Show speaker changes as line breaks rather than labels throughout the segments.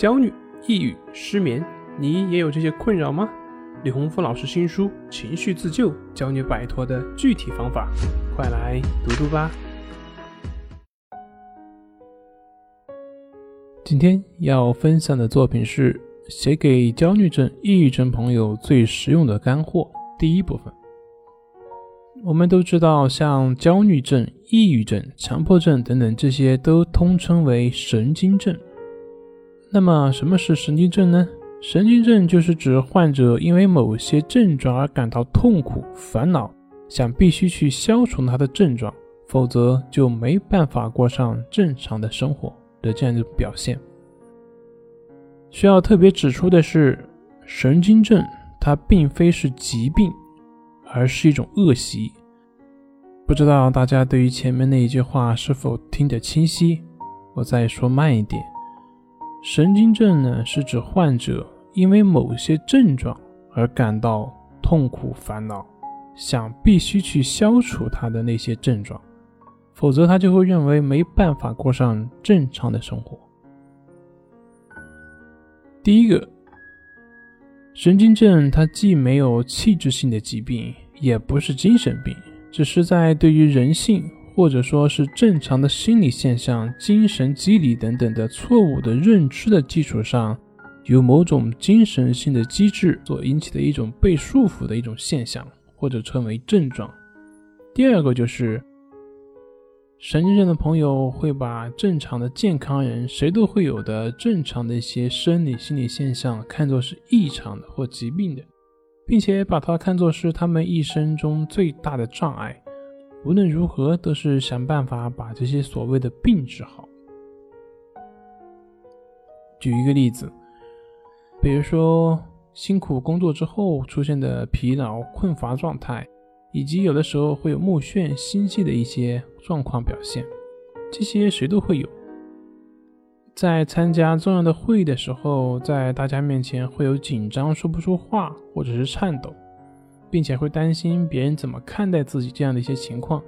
焦虑、抑郁、失眠，你也有这些困扰吗？李洪福老师新书《情绪自救》教你摆脱的具体方法，快来读读吧。今天要分享的作品是写给焦虑症、抑郁症朋友最实用的干货。第一部分，我们都知道，像焦虑症、抑郁症、强迫症等等，这些都通称为神经症。那么什么是神经症呢？神经症就是指患者因为某些症状而感到痛苦、烦恼，想必须去消除他的症状，否则就没办法过上正常的生活的这样一种表现。需要特别指出的是，神经症它并非是疾病，而是一种恶习。不知道大家对于前面那一句话是否听得清晰？我再说慢一点。神经症呢，是指患者因为某些症状而感到痛苦、烦恼，想必须去消除他的那些症状，否则他就会认为没办法过上正常的生活。第一个，神经症它既没有器质性的疾病，也不是精神病，只是在对于人性。或者说是正常的心理现象、精神机理等等的错误的认知的基础上，由某种精神性的机制所引起的一种被束缚的一种现象，或者称为症状。第二个就是神经症的朋友会把正常的健康人谁都会有的正常的一些生理心理现象看作是异常的或疾病的，并且把它看作是他们一生中最大的障碍。无论如何，都是想办法把这些所谓的病治好。举一个例子，比如说辛苦工作之后出现的疲劳、困乏状态，以及有的时候会有目眩、心悸的一些状况表现，这些谁都会有。在参加重要的会议的时候，在大家面前会有紧张、说不出话，或者是颤抖。并且会担心别人怎么看待自己这样的一些情况，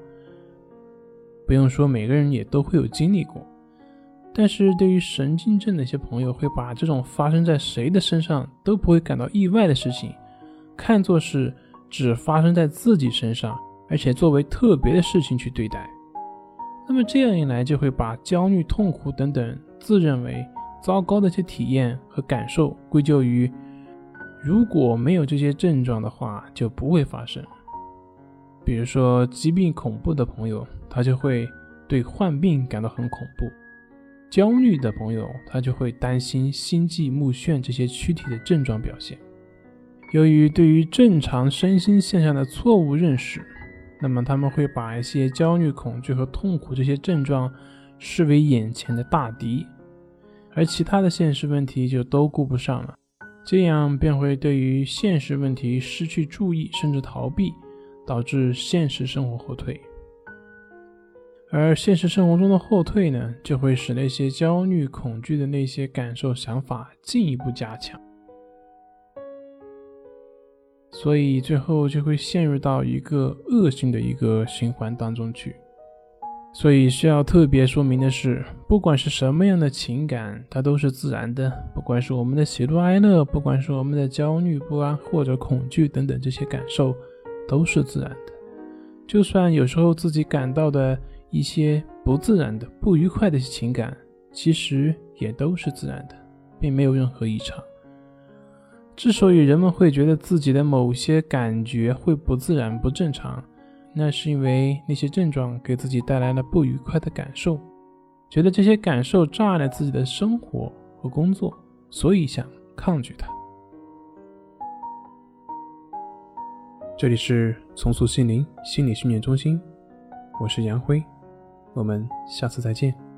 不用说，每个人也都会有经历过。但是对于神经症的一些朋友，会把这种发生在谁的身上都不会感到意外的事情，看作是只发生在自己身上，而且作为特别的事情去对待。那么这样一来，就会把焦虑、痛苦等等自认为糟糕的一些体验和感受归咎于。如果没有这些症状的话，就不会发生。比如说，疾病恐怖的朋友，他就会对患病感到很恐怖；焦虑的朋友，他就会担心心悸、目眩这些躯体的症状表现。由于对于正常身心现象的错误认识，那么他们会把一些焦虑、恐惧和痛苦这些症状视为眼前的大敌，而其他的现实问题就都顾不上了。这样便会对于现实问题失去注意，甚至逃避，导致现实生活后退。而现实生活中的后退呢，就会使那些焦虑、恐惧的那些感受、想法进一步加强，所以最后就会陷入到一个恶性的一个循环当中去。所以需要特别说明的是，不管是什么样的情感，它都是自然的。不管是我们的喜怒哀乐，不管是我们的焦虑不安或者恐惧等等这些感受，都是自然的。就算有时候自己感到的一些不自然的、不愉快的情感，其实也都是自然的，并没有任何异常。之所以人们会觉得自己的某些感觉会不自然、不正常，那是因为那些症状给自己带来了不愉快的感受，觉得这些感受障碍了自己的生活和工作，所以想抗拒它。这里是重塑心灵心理训练中心，我是杨辉，我们下次再见。